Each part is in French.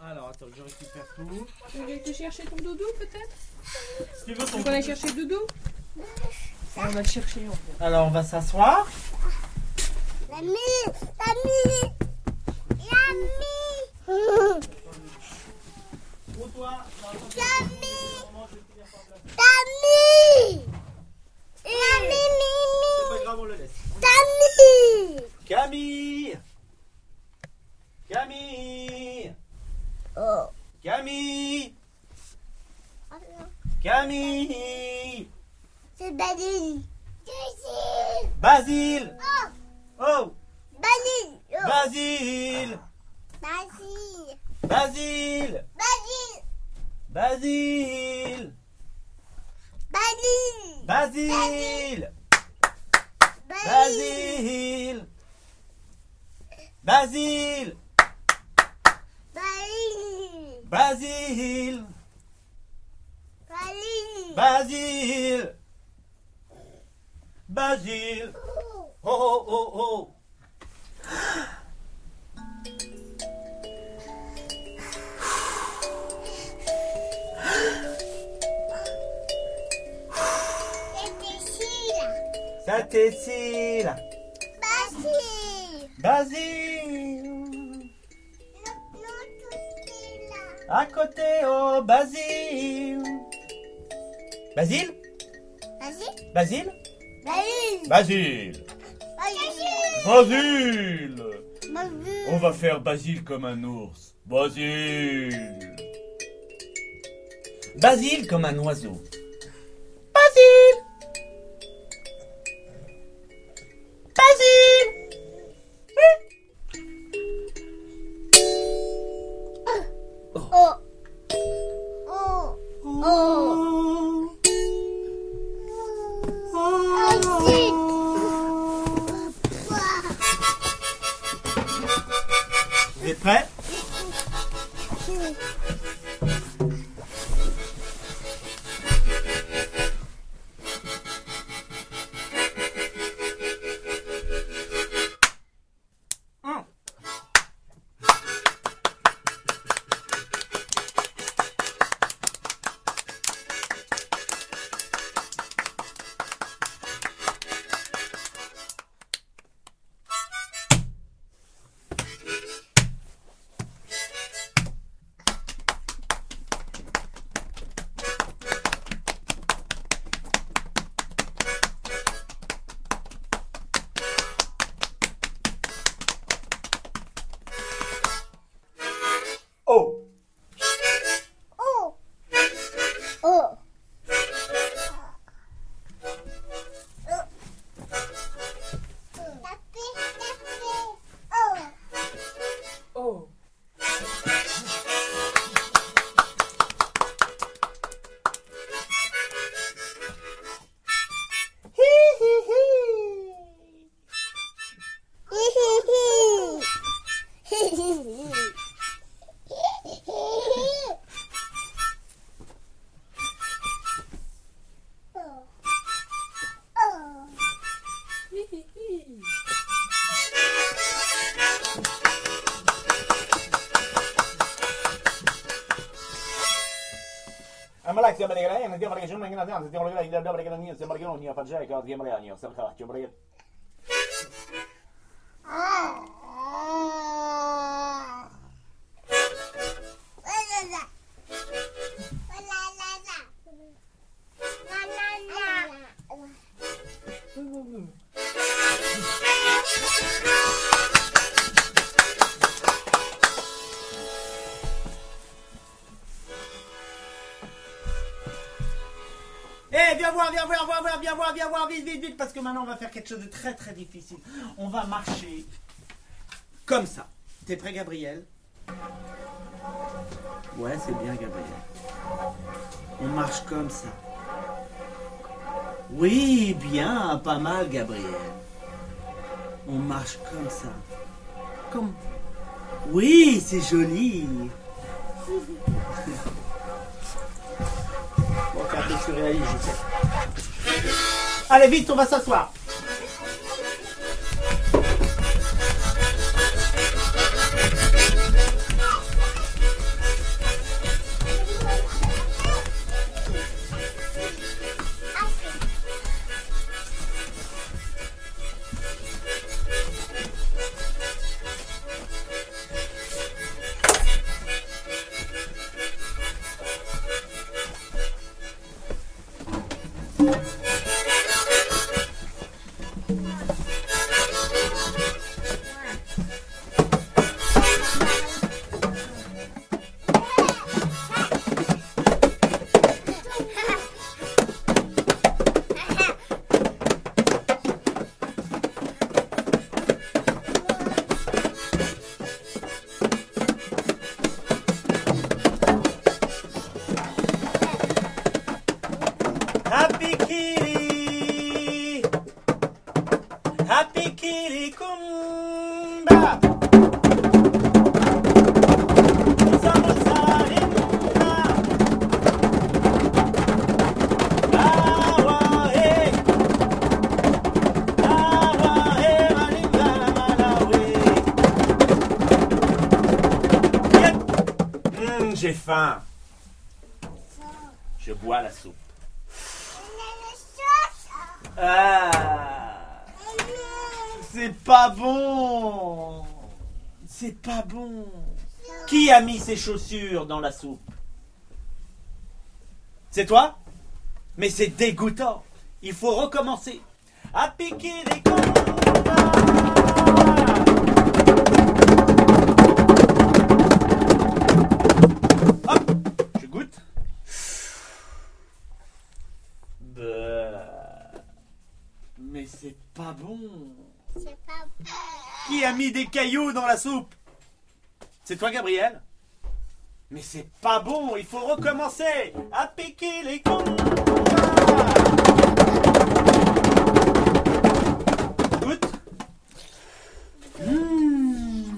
Alors, attends, je récupère tout. Tu veux te chercher ton doudou peut-être Si tu veux ton veux aller chercher doudou On va le chercher en fait. Alors, on va s'asseoir. L'ami, l'ami, l'ami, Pour toi, l'ami, l'ami, l'ami, C'est pas grave, on le laisse. l'ami. Camille Camille. Oh. Camille. Camille. C'est Badine. Basile Oh, Oh. Badine. Oh, Basile Basile. Basile Badine. Basile Badine. Basile Basile Basile. Basile. Basile Basile Oh oh oh oh Sheila. Basile. Basile À côté, oh Basile Basile? Basile. Basile? Basile. Basile Basile. Basile Basile. On va faire Basile comme un ours. Basile. Basile comme un oiseau. siempre que la gente siempre viens voir, viens voir, vite, vite, vite, parce que maintenant on va faire quelque chose de très très difficile. On va marcher comme ça. T'es prêt, Gabriel? Ouais, c'est bien, Gabriel. On marche comme ça. Oui, bien, pas mal, Gabriel. On marche comme ça. Comme. Oui, c'est joli. Bon, faire des surréalistes, je sais. Allez, vite, on va s'asseoir. J'ai faim. Je bois la soupe. Ah, c'est pas bon. C'est pas bon. Qui a mis ses chaussures dans la soupe? C'est toi? Mais c'est dégoûtant. Il faut recommencer. À piquer les pas bon. C'est pas Qui a mis des cailloux dans la soupe? C'est toi, Gabriel? Mais c'est pas bon, il faut recommencer à piquer les cons. Goûte. Mmh.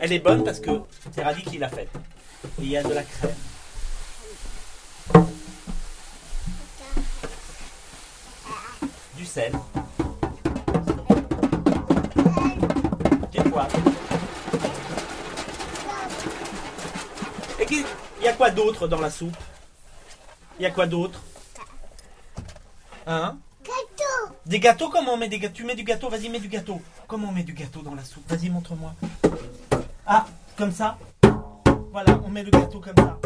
Elle est bonne parce que c'est Ravi qui l'a faite. Il y a de la crème. Sel. Des poivres. Et il y a quoi d'autre dans la soupe? Il y a quoi d'autre? Hein? Gâteau. Des gâteaux? Comment on met des gâteaux Tu mets du gâteau? Vas-y, mets du gâteau. Comment on met du gâteau dans la soupe? Vas-y, montre-moi. Ah, comme ça Voilà, on met le gâteau comme ça.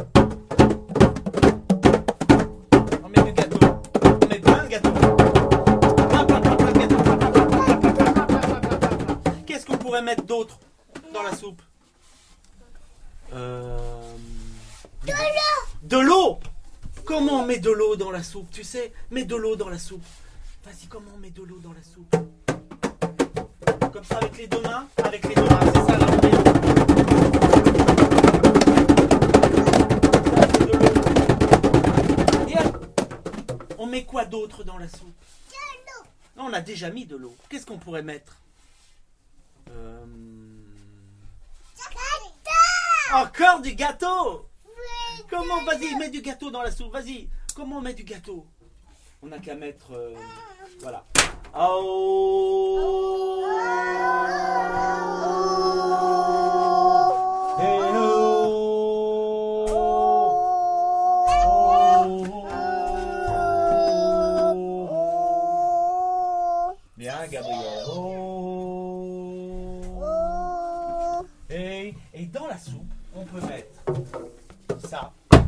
On met du gâteau. Mettre d'autre dans la soupe Euh... De l'eau. De l'eau Comment on met de l'eau dans la soupe Tu sais, mets de l'eau dans la soupe. Vas-y, comment on met de l'eau dans la soupe? Comme ça, avec les deux mains Avec les deux mains, c'est ça là, on met. Et on quoi d'autre dans la soupe? De l'eau. Non, on a déjà mis de l'eau. Qu'est-ce qu'on pourrait mettre Euh, Gâteau. Encore du gâteau Oui. Comment Vas-y, mets du gâteau dans la soupe. Vas-y. Comment on met du gâteau On n'a qu'à mettre. euh, voilà. Oh. Dans la soupe, on peut mettre ça, ça,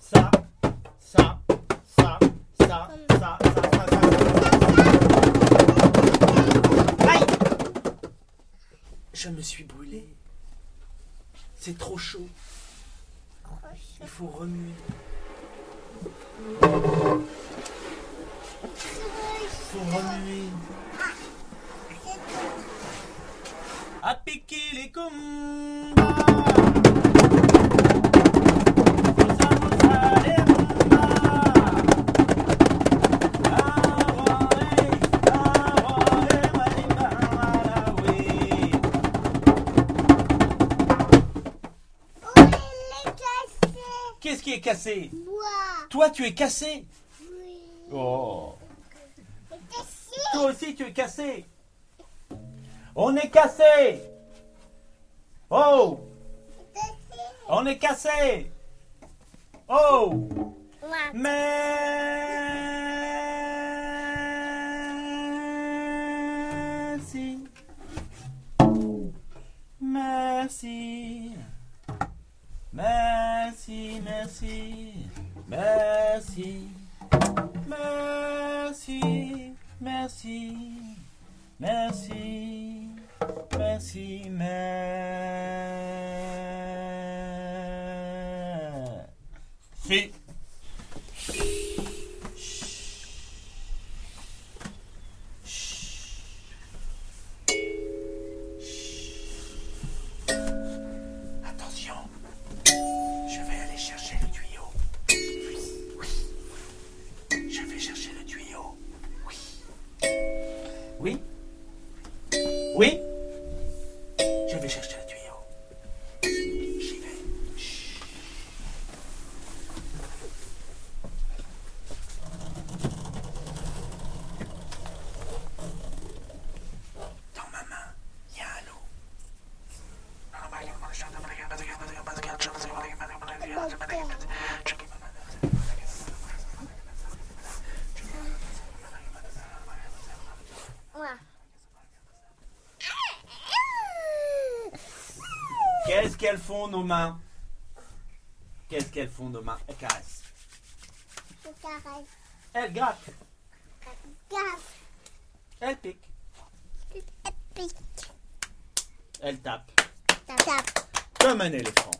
ça, ça, ça, ça, ça, ça, ça, ça. Aïe Je me suis brûlé. C'est trop chaud. Il faut remuer. Il faut remuer. à piquer les combats. Qu'est-ce qui est cassé? Moi. Toi, tu es cassé? Oui. Oh. Cassé? Toi aussi, tu es cassé? On est cassé. Oh, Il est cassé. on est cassé. Oh, merci. Merci. Merci, merci. Merci. Merci. Merci. Merci. mercy, man. Qu'est-ce qu'elles font nos mains? Qu'est-ce qu'elles font nos mains? Elles caressent. Je caresse. Elles grattent. Gaffe. Elles piquent. Elles tapent. Tape. Tape. Comme un éléphant.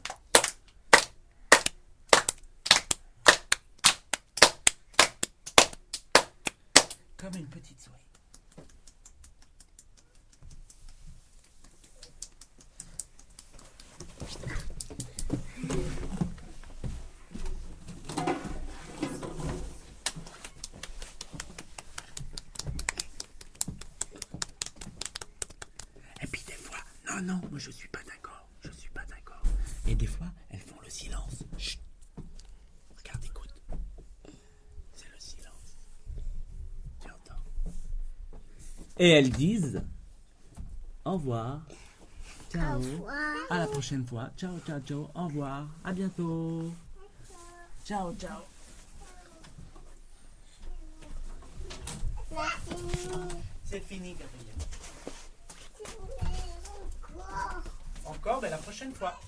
Comme une petite souris. Et puis des fois, non, non, moi je suis pas d'accord, je suis pas d'accord. Et des fois, elles font le silence. Chut. Regarde, écoute. C'est le silence. Tu entends Et elles disent au revoir. Ciao. Au revoir. À la prochaine fois. Ciao, ciao, ciao. Au revoir. À bientôt. Ciao, ciao. C'est fini, Gabriel. Quoi Mais la prochaine fois.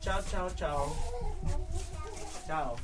Ciao, ciao, ciao. Ciao.